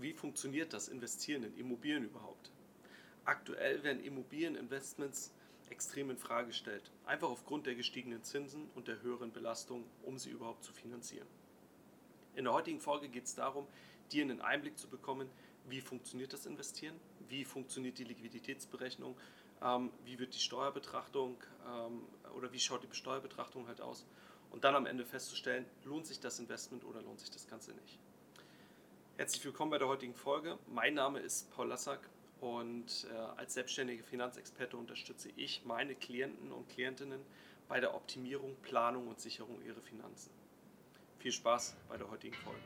Wie funktioniert das Investieren in Immobilien überhaupt? Aktuell werden Immobilieninvestments extrem in Frage gestellt, einfach aufgrund der gestiegenen Zinsen und der höheren Belastung, um sie überhaupt zu finanzieren. In der heutigen Folge geht es darum, dir einen Einblick zu bekommen, wie funktioniert das Investieren, wie funktioniert die Liquiditätsberechnung, ähm, wie wird die Steuerbetrachtung ähm, oder wie schaut die Steuerbetrachtung halt aus und dann am Ende festzustellen, lohnt sich das Investment oder lohnt sich das Ganze nicht. Herzlich willkommen bei der heutigen Folge. Mein Name ist Paul Lassack und äh, als selbstständiger Finanzexperte unterstütze ich meine Klienten und Klientinnen bei der Optimierung, Planung und Sicherung ihrer Finanzen. Viel Spaß bei der heutigen Folge.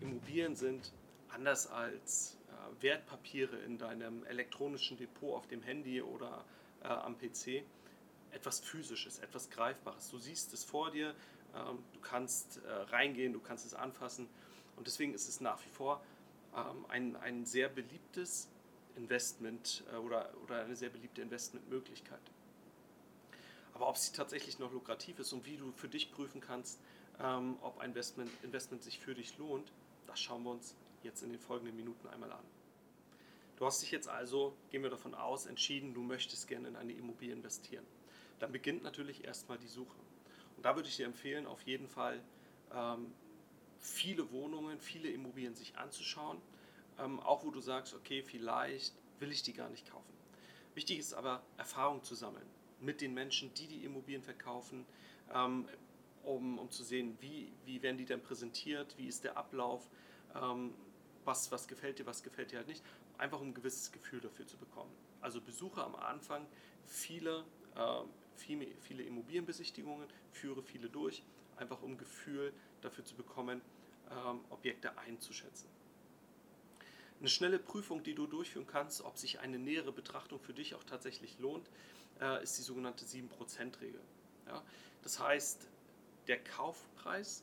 Immobilien sind anders als äh, Wertpapiere in deinem elektronischen Depot auf dem Handy oder äh, am PC etwas Physisches, etwas Greifbares. Du siehst es vor dir, ähm, du kannst äh, reingehen, du kannst es anfassen und deswegen ist es nach wie vor ähm, ein, ein sehr beliebtes Investment äh, oder, oder eine sehr beliebte Investmentmöglichkeit. Aber ob sie tatsächlich noch lukrativ ist und wie du für dich prüfen kannst, ähm, ob ein Investment, Investment sich für dich lohnt, das schauen wir uns jetzt in den folgenden Minuten einmal an. Du hast dich jetzt also, gehen wir davon aus, entschieden, du möchtest gerne in eine Immobilie investieren. Dann beginnt natürlich erstmal die Suche. Und da würde ich dir empfehlen, auf jeden Fall ähm, viele Wohnungen, viele Immobilien sich anzuschauen, ähm, auch wo du sagst, okay, vielleicht will ich die gar nicht kaufen. Wichtig ist aber, Erfahrung zu sammeln mit den Menschen, die die Immobilien verkaufen, ähm, um, um zu sehen, wie, wie werden die denn präsentiert, wie ist der Ablauf, ähm, was, was gefällt dir, was gefällt dir halt nicht, einfach um ein gewisses Gefühl dafür zu bekommen. Also besuche am Anfang viele, äh, viele, viele Immobilienbesichtigungen, führe viele durch, einfach um Gefühl dafür zu bekommen, ähm, Objekte einzuschätzen. Eine schnelle Prüfung, die du durchführen kannst, ob sich eine nähere Betrachtung für dich auch tatsächlich lohnt, äh, ist die sogenannte 7%-Regel. Ja? Das heißt, der Kaufpreis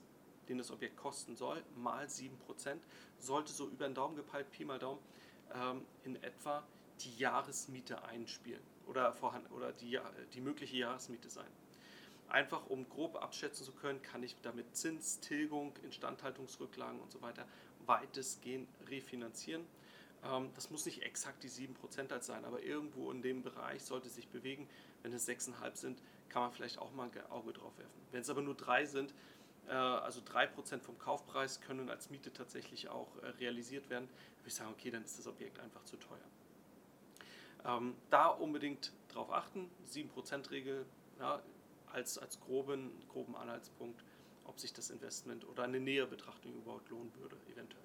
den das Objekt kosten soll, mal 7%, sollte so über den Daumen gepeilt, Pi mal Daumen, ähm, in etwa die Jahresmiete einspielen oder, vorhanden, oder die, die mögliche Jahresmiete sein. Einfach um grob abschätzen zu können, kann ich damit Zins, Tilgung, Instandhaltungsrücklagen und so weiter weitestgehend refinanzieren. Ähm, das muss nicht exakt die 7% halt sein, aber irgendwo in dem Bereich sollte sich bewegen. Wenn es 6,5 sind, kann man vielleicht auch mal ein Auge drauf werfen. Wenn es aber nur 3 sind, also 3% vom Kaufpreis können als Miete tatsächlich auch äh, realisiert werden. Würde ich sagen, okay, dann ist das Objekt einfach zu teuer. Ähm, da unbedingt darauf achten, 7%-Regel ja, als, als groben, groben Anhaltspunkt, ob sich das Investment oder eine Näherbetrachtung überhaupt lohnen würde, eventuell.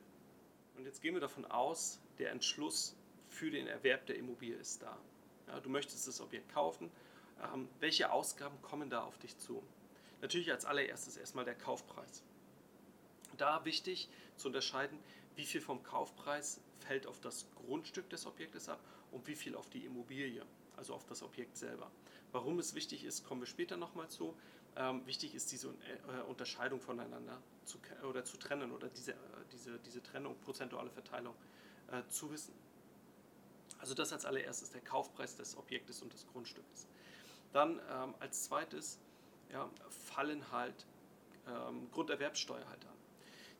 Und jetzt gehen wir davon aus, der Entschluss für den Erwerb der Immobilie ist da. Ja, du möchtest das Objekt kaufen. Ähm, welche Ausgaben kommen da auf dich zu? Natürlich als allererstes erstmal der Kaufpreis. Da wichtig zu unterscheiden, wie viel vom Kaufpreis fällt auf das Grundstück des Objektes ab und wie viel auf die Immobilie, also auf das Objekt selber. Warum es wichtig ist, kommen wir später nochmal zu. Ähm, wichtig ist diese äh, Unterscheidung voneinander zu, oder zu trennen oder diese, äh, diese, diese Trennung, prozentuale Verteilung äh, zu wissen. Also das als allererstes der Kaufpreis des Objektes und des Grundstückes. Dann ähm, als zweites ja, fallen halt ähm, Grunderwerbsteuer halt an.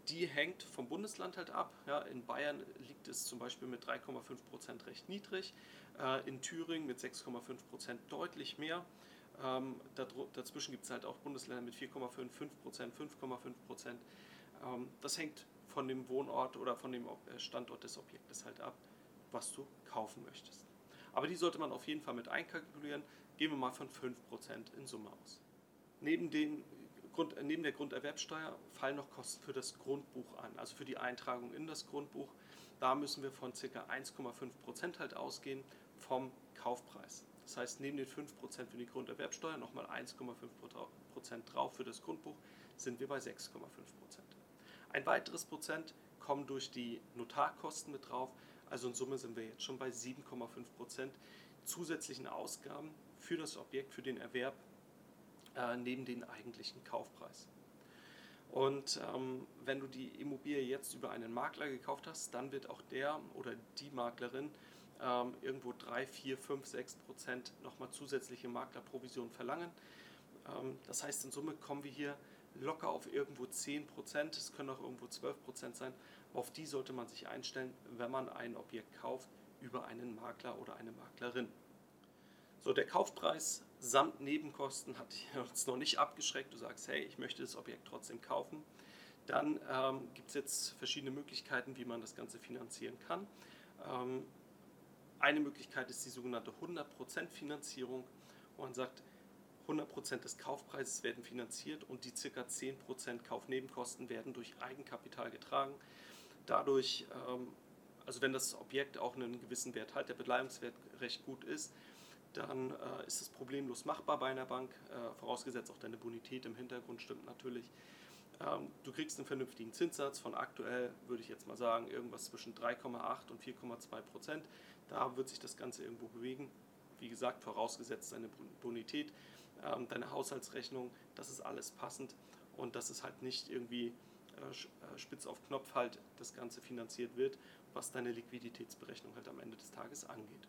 Die hängt vom Bundesland halt ab. Ja, in Bayern liegt es zum Beispiel mit 3,5 Prozent recht niedrig, äh, in Thüringen mit 6,5 Prozent deutlich mehr. Ähm, dazwischen gibt es halt auch Bundesländer mit 4,5, 5 Prozent, 5,5 Prozent. Ähm, das hängt von dem Wohnort oder von dem äh, Standort des Objektes halt ab, was du kaufen möchtest. Aber die sollte man auf jeden Fall mit einkalkulieren. Gehen wir mal von 5% in Summe aus. Neben, den Grund, neben der Grunderwerbsteuer fallen noch Kosten für das Grundbuch an, also für die Eintragung in das Grundbuch. Da müssen wir von ca. 1,5% halt ausgehen vom Kaufpreis. Das heißt, neben den 5% für die Grunderwerbsteuer nochmal 1,5% drauf für das Grundbuch, sind wir bei 6,5%. Ein weiteres Prozent kommen durch die Notarkosten mit drauf, also in Summe sind wir jetzt schon bei 7,5% zusätzlichen Ausgaben für das Objekt, für den Erwerb äh, neben den eigentlichen Kaufpreis. Und ähm, wenn du die Immobilie jetzt über einen Makler gekauft hast, dann wird auch der oder die Maklerin ähm, irgendwo 3, 4, 5, 6 Prozent nochmal zusätzliche Maklerprovision verlangen. Ähm, das heißt, in Summe kommen wir hier locker auf irgendwo 10 Prozent, es können auch irgendwo 12 Prozent sein. Auf die sollte man sich einstellen, wenn man ein Objekt kauft über einen Makler oder eine Maklerin. So, der Kaufpreis samt Nebenkosten hat uns noch nicht abgeschreckt. Du sagst, hey, ich möchte das Objekt trotzdem kaufen. Dann ähm, gibt es jetzt verschiedene Möglichkeiten, wie man das Ganze finanzieren kann. Ähm, eine Möglichkeit ist die sogenannte 100% Finanzierung, wo man sagt, 100% des Kaufpreises werden finanziert und die ca. 10% Kaufnebenkosten werden durch Eigenkapital getragen. Dadurch, ähm, also wenn das Objekt auch einen gewissen Wert hat, der Beleihungswert recht gut ist, dann äh, ist es problemlos machbar bei einer Bank, äh, vorausgesetzt auch deine Bonität im Hintergrund stimmt natürlich. Ähm, du kriegst einen vernünftigen Zinssatz von aktuell, würde ich jetzt mal sagen, irgendwas zwischen 3,8 und 4,2 Prozent. Da wird sich das Ganze irgendwo bewegen. Wie gesagt, vorausgesetzt deine Bonität, ähm, deine Haushaltsrechnung, das ist alles passend und dass es halt nicht irgendwie äh, äh, spitz auf Knopf halt das Ganze finanziert wird, was deine Liquiditätsberechnung halt am Ende des Tages angeht.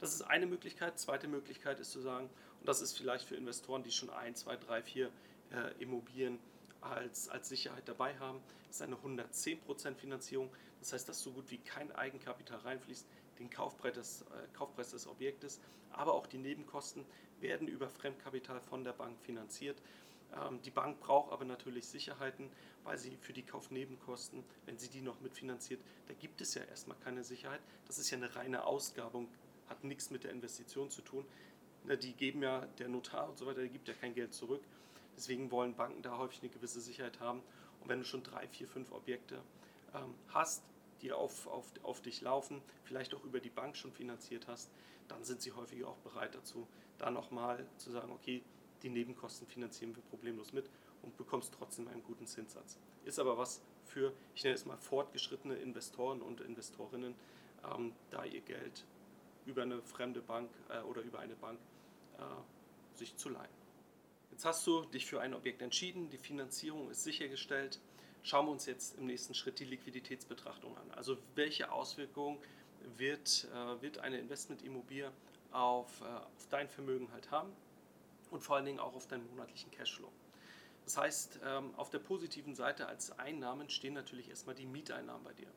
Das ist eine Möglichkeit. Zweite Möglichkeit ist zu sagen, und das ist vielleicht für Investoren, die schon ein, zwei, drei, vier äh, Immobilien als, als Sicherheit dabei haben, ist eine 110% Finanzierung. Das heißt, dass so gut wie kein Eigenkapital reinfließt, den Kaufpreis des, äh, Kaufpreis des Objektes, aber auch die Nebenkosten werden über Fremdkapital von der Bank finanziert. Ähm, die Bank braucht aber natürlich Sicherheiten, weil sie für die Kaufnebenkosten, wenn sie die noch mitfinanziert, da gibt es ja erstmal keine Sicherheit. Das ist ja eine reine Ausgabe hat nichts mit der Investition zu tun. Die geben ja, der Notar und so weiter, der gibt ja kein Geld zurück. Deswegen wollen Banken da häufig eine gewisse Sicherheit haben. Und wenn du schon drei, vier, fünf Objekte ähm, hast, die auf, auf, auf dich laufen, vielleicht auch über die Bank schon finanziert hast, dann sind sie häufig auch bereit dazu, da nochmal zu sagen, okay, die Nebenkosten finanzieren wir problemlos mit und bekommst trotzdem einen guten Zinssatz. Ist aber was für, ich nenne es mal, fortgeschrittene Investoren und Investorinnen, ähm, da ihr Geld über eine fremde Bank äh, oder über eine Bank äh, sich zu leihen. Jetzt hast du dich für ein Objekt entschieden, die Finanzierung ist sichergestellt. Schauen wir uns jetzt im nächsten Schritt die Liquiditätsbetrachtung an. Also welche Auswirkungen wird, äh, wird eine Investmentimmobilie auf, äh, auf dein Vermögen halt haben und vor allen Dingen auch auf deinen monatlichen Cashflow. Das heißt, ähm, auf der positiven Seite als Einnahmen stehen natürlich erstmal die Mieteinnahmen bei dir.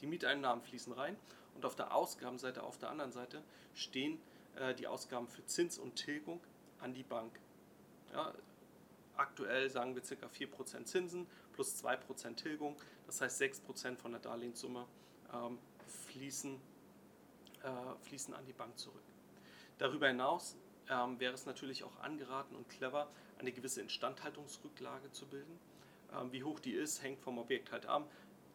Die Mieteinnahmen fließen rein und auf der Ausgabenseite, auf der anderen Seite, stehen äh, die Ausgaben für Zins und Tilgung an die Bank. Ja, aktuell sagen wir ca. 4% Zinsen plus 2% Tilgung, das heißt 6% von der Darlehenssumme ähm, fließen, äh, fließen an die Bank zurück. Darüber hinaus ähm, wäre es natürlich auch angeraten und clever, eine gewisse Instandhaltungsrücklage zu bilden. Ähm, wie hoch die ist, hängt vom Objekt halt ab.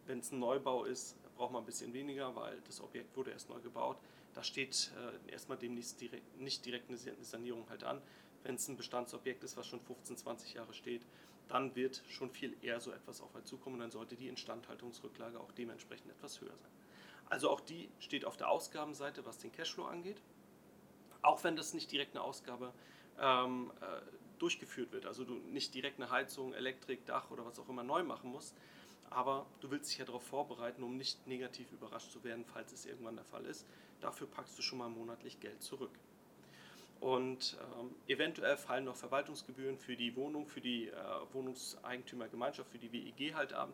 Wenn es ein Neubau ist, braucht man ein bisschen weniger, weil das Objekt wurde erst neu gebaut. Da steht äh, erstmal demnächst direkt, nicht direkt eine Sanierung halt an. Wenn es ein Bestandsobjekt ist, was schon 15, 20 Jahre steht, dann wird schon viel eher so etwas auf euch zukommen und dann sollte die Instandhaltungsrücklage auch dementsprechend etwas höher sein. Also auch die steht auf der Ausgabenseite, was den Cashflow angeht. Auch wenn das nicht direkt eine Ausgabe ähm, äh, durchgeführt wird, also du nicht direkt eine Heizung, Elektrik, Dach oder was auch immer neu machen musst, aber du willst dich ja darauf vorbereiten, um nicht negativ überrascht zu werden, falls es irgendwann der Fall ist. Dafür packst du schon mal monatlich Geld zurück. Und ähm, eventuell fallen noch Verwaltungsgebühren für die Wohnung, für die äh, Wohnungseigentümergemeinschaft, für die WEG halt an.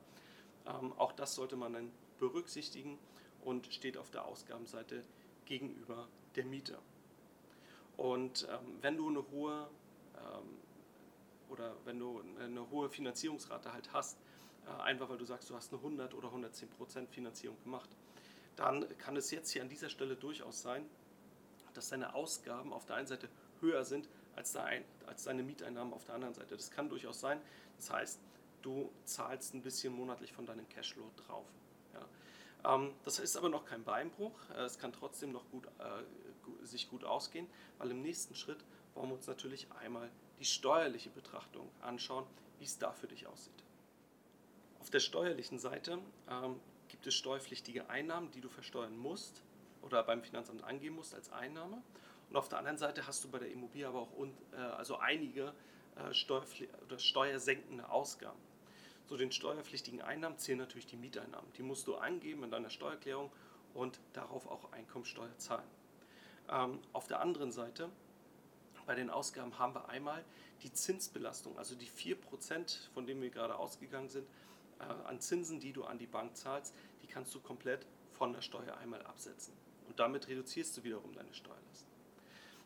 Ähm, auch das sollte man dann berücksichtigen und steht auf der Ausgabenseite gegenüber der Miete. Und ähm, wenn du eine hohe ähm, oder wenn du eine hohe Finanzierungsrate halt hast, einfach weil du sagst, du hast eine 100 oder 110 Prozent Finanzierung gemacht, dann kann es jetzt hier an dieser Stelle durchaus sein, dass deine Ausgaben auf der einen Seite höher sind als, deine Mieteinnahmen auf der anderen Seite. Das kann durchaus sein. Das heißt, du zahlst ein bisschen monatlich von deinem Cashflow drauf. Ja. Ähm, das ist aber noch kein Beinbruch. Äh, es kann trotzdem noch gut, äh, sich gut ausgehen, weil im nächsten Schritt wollen wir uns natürlich einmal die steuerliche Betrachtung anschauen, wie es da für dich aussieht. Auf der steuerlichen Seite ähm, gibt es steuerpflichtige Einnahmen, die du versteuern musst oder beim Finanzamt angeben musst als Einnahme. Und auf der anderen Seite hast du bei der Immobilie aber auch un, äh, also einige äh, oder steuersenkende Ausgaben. Zu den steuerpflichtigen Einnahmen zählen natürlich die Mieteinnahmen. Die musst du angeben in deiner Steuererklärung und darauf auch Einkommensteuer zahlen. Ähm, auf der anderen Seite, bei den Ausgaben haben wir einmal die Zinsbelastung, also die 4%, von denen wir gerade ausgegangen sind, an Zinsen, die du an die Bank zahlst, die kannst du komplett von der Steuer einmal absetzen. Und damit reduzierst du wiederum deine Steuerlast.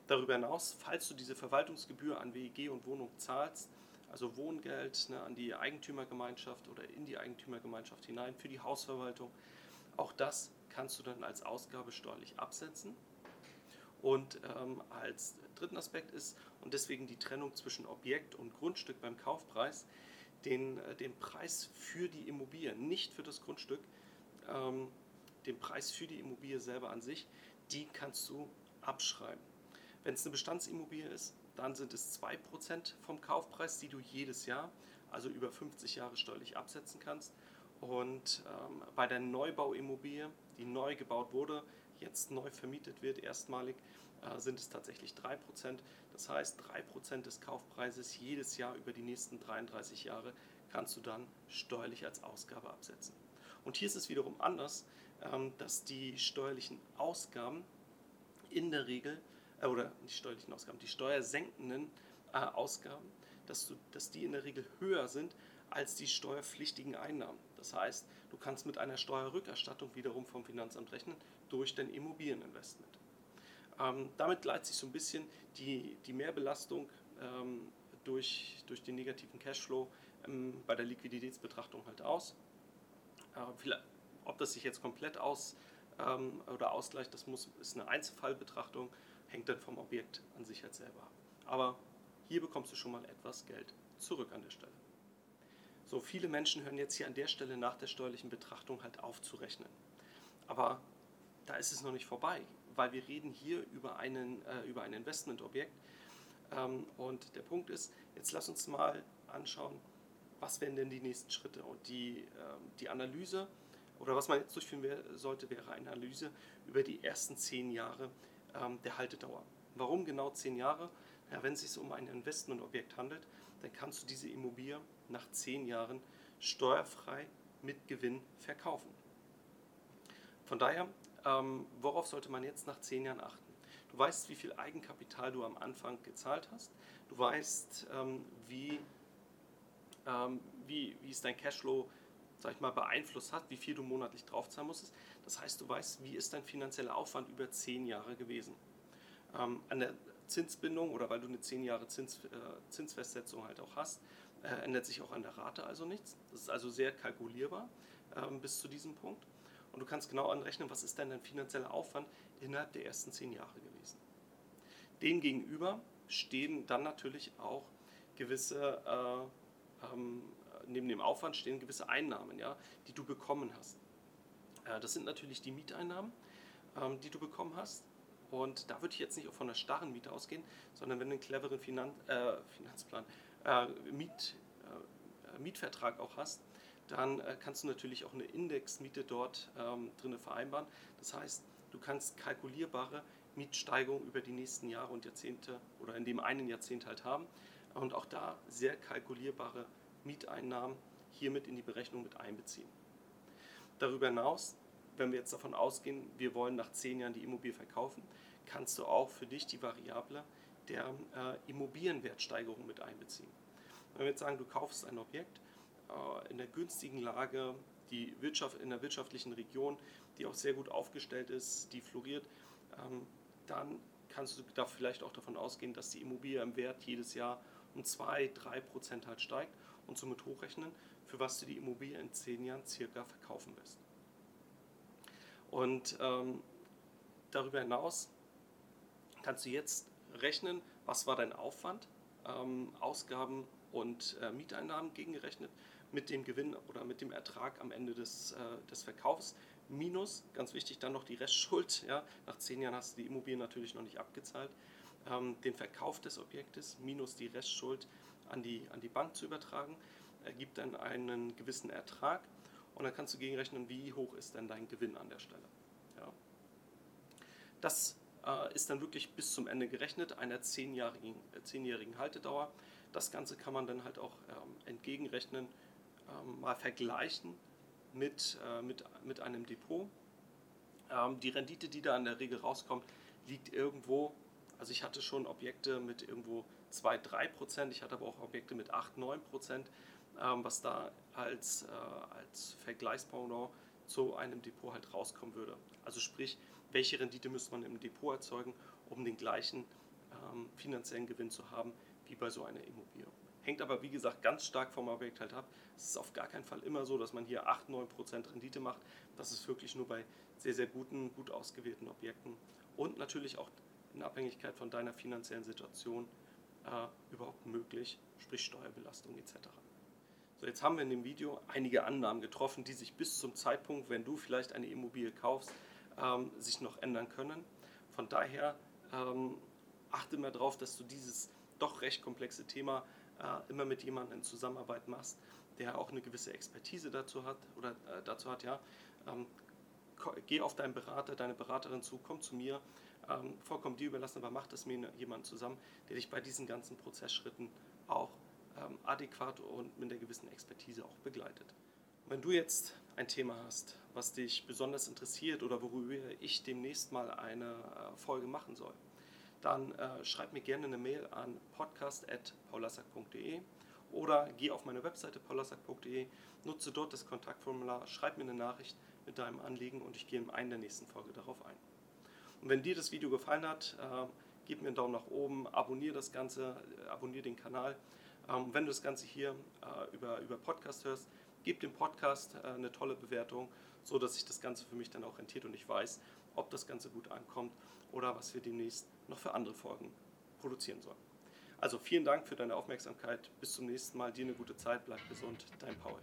Darüber hinaus, falls du diese Verwaltungsgebühr an WEG und Wohnung zahlst, also Wohngeld ne, an die Eigentümergemeinschaft oder in die Eigentümergemeinschaft hinein für die Hausverwaltung, auch das kannst du dann als Ausgabe steuerlich absetzen. Und ähm, als dritten Aspekt ist, und deswegen die Trennung zwischen Objekt und Grundstück beim Kaufpreis, den, äh, den Preis für die Immobilie, nicht für das Grundstück, ähm, den Preis für die Immobilie selber an sich, die kannst du abschreiben. Wenn es eine Bestandsimmobilie ist, dann sind es 2% vom Kaufpreis, die du jedes Jahr, also über 50 Jahre steuerlich absetzen kannst. Und ähm, bei der Neubauimmobilie, die neu gebaut wurde, jetzt neu vermietet wird, erstmalig, sind es tatsächlich 3%. Das heißt, 3% des Kaufpreises jedes Jahr über die nächsten 33 Jahre kannst du dann steuerlich als Ausgabe absetzen. Und hier ist es wiederum anders, ähm, dass die steuerlichen Ausgaben in der Regel, äh, oder die steuerlichen Ausgaben, die steuersenkenden äh, Ausgaben, dass, du, dass die in der Regel höher sind als die steuerpflichtigen Einnahmen. Das heißt, du kannst mit einer Steuerrückerstattung wiederum vom Finanzamt rechnen durch dein Immobilieninvestment. Ähm, damit gleicht sich so ein bisschen die, die Mehrbelastung ähm, durch, durch den negativen Cashflow ähm, bei der Liquiditätsbetrachtung halt aus. Äh, ob das sich jetzt komplett aus ähm, oder ausgleicht, das muss, ist eine Einzelfallbetrachtung, hängt dann vom Objekt an sich halt selber ab. Aber hier bekommst du schon mal etwas Geld zurück an der Stelle. So, viele Menschen hören jetzt hier an der Stelle nach der steuerlichen Betrachtung halt auf zu rechnen. Aber da ist es noch nicht vorbei, weil wir reden hier über, einen, äh, über ein Investmentobjekt. Ähm, und der Punkt ist, jetzt lass uns mal anschauen, was wären denn die nächsten Schritte. Und die, ähm, die Analyse, oder was man jetzt durchführen sollte, wäre eine Analyse über die ersten zehn Jahre ähm, der Haltedauer. Warum genau zehn Jahre? Ja, wenn es sich um ein Investmentobjekt handelt, dann kannst du diese Immobilie nach zehn Jahren steuerfrei mit Gewinn verkaufen. Von daher, ähm, worauf sollte man jetzt nach zehn Jahren achten? Du weißt, wie viel Eigenkapital du am Anfang gezahlt hast. Du weißt, ähm, wie, ähm, wie, wie es dein Cashflow sag ich mal, beeinflusst hat, wie viel du monatlich draufzahlen musstest. Das heißt, du weißt, wie ist dein finanzieller Aufwand über zehn Jahre gewesen. Ähm, an der Zinsbindung oder weil du eine zehn Jahre Zins, äh, Zinsfestsetzung halt auch hast, äh, ändert sich auch an der Rate also nichts. Das ist also sehr kalkulierbar ähm, bis zu diesem Punkt. Und du kannst genau anrechnen, was ist denn dein finanzieller Aufwand innerhalb der ersten zehn Jahre gewesen. Demgegenüber stehen dann natürlich auch gewisse, äh, ähm, neben dem Aufwand stehen gewisse Einnahmen, ja, die du bekommen hast. Äh, das sind natürlich die Mieteinnahmen, ähm, die du bekommen hast. Und da würde ich jetzt nicht von einer starren Miete ausgehen, sondern wenn du einen cleveren Finan äh, Finanzplan, äh, Miet, äh, Mietvertrag auch hast, dann äh, kannst du natürlich auch eine Indexmiete dort ähm, drin vereinbaren. Das heißt, du kannst kalkulierbare Mietsteigerungen über die nächsten Jahre und Jahrzehnte oder in dem einen Jahrzehnt halt haben und auch da sehr kalkulierbare Mieteinnahmen hiermit in die Berechnung mit einbeziehen. Darüber hinaus, wenn wir jetzt davon ausgehen, wir wollen nach zehn Jahren die Immobilie verkaufen, kannst du auch für dich die Variable der äh, Immobilienwertsteigerung mit einbeziehen. Wenn wir jetzt sagen, du kaufst ein Objekt in der günstigen Lage, die Wirtschaft, in der wirtschaftlichen Region, die auch sehr gut aufgestellt ist, die floriert, ähm, dann kannst du da vielleicht auch davon ausgehen, dass die Immobilie im Wert jedes Jahr um 2, 3 Prozent halt steigt und somit hochrechnen, für was du die Immobilie in 10 Jahren circa verkaufen wirst. Und ähm, darüber hinaus kannst du jetzt rechnen, was war dein Aufwand, ähm, Ausgaben und äh, Mieteinnahmen gegengerechnet mit dem Gewinn oder mit dem Ertrag am Ende des, äh, des Verkaufs. Minus, ganz wichtig, dann noch die Restschuld. Ja? Nach zehn Jahren hast du die Immobilie natürlich noch nicht abgezahlt. Ähm, den Verkauf des Objektes minus die Restschuld an die, an die Bank zu übertragen, ergibt dann einen gewissen Ertrag. Und dann kannst du gegenrechnen, wie hoch ist denn dein Gewinn an der Stelle. Ja? Das äh, ist dann wirklich bis zum Ende gerechnet, einer zehnjährigen, äh, zehnjährigen Haltedauer. Das Ganze kann man dann halt auch ähm, entgegenrechnen, ähm, mal vergleichen mit, äh, mit, mit einem Depot. Ähm, die Rendite, die da in der Regel rauskommt, liegt irgendwo, also ich hatte schon Objekte mit irgendwo 2, 3 Prozent, ich hatte aber auch Objekte mit 8, 9 Prozent, ähm, was da als, äh, als Vergleichspendant zu einem Depot halt rauskommen würde. Also sprich, welche Rendite müsste man im Depot erzeugen, um den gleichen ähm, finanziellen Gewinn zu haben wie bei so einer Immobilie. Hängt aber wie gesagt ganz stark vom Objekt halt ab. Es ist auf gar keinen Fall immer so, dass man hier 8, 9 Prozent Rendite macht. Das ist wirklich nur bei sehr, sehr guten, gut ausgewählten Objekten und natürlich auch in Abhängigkeit von deiner finanziellen Situation äh, überhaupt möglich, sprich Steuerbelastung etc. So, jetzt haben wir in dem Video einige Annahmen getroffen, die sich bis zum Zeitpunkt, wenn du vielleicht eine Immobilie kaufst, ähm, sich noch ändern können. Von daher ähm, achte mal darauf, dass du dieses doch recht komplexe Thema äh, immer mit jemandem in Zusammenarbeit machst, der auch eine gewisse Expertise dazu hat oder äh, dazu hat, ja. Ähm, geh auf deinen Berater, deine Beraterin zu, komm zu mir, ähm, vollkommen dir überlassen, aber mach das mir jemand zusammen, der dich bei diesen ganzen Prozessschritten auch ähm, adäquat und mit einer gewissen Expertise auch begleitet. Wenn du jetzt ein Thema hast, was dich besonders interessiert oder worüber ich demnächst mal eine äh, Folge machen soll, dann äh, schreib mir gerne eine Mail an podcast.paulassack.de oder geh auf meine Webseite paulassack.de, nutze dort das Kontaktformular, schreib mir eine Nachricht mit deinem Anliegen und ich gehe in einer der nächsten Folge darauf ein. Und wenn dir das Video gefallen hat, äh, gib mir einen Daumen nach oben, abonniere das Ganze, äh, abonniere den Kanal ähm, wenn du das Ganze hier äh, über, über Podcast hörst, gib dem Podcast äh, eine tolle Bewertung, so dass sich das Ganze für mich dann auch rentiert und ich weiß, ob das Ganze gut ankommt oder was wir demnächst noch für andere Folgen produzieren sollen. Also vielen Dank für deine Aufmerksamkeit. Bis zum nächsten Mal. Dir eine gute Zeit. Bleib gesund. Dein Paul.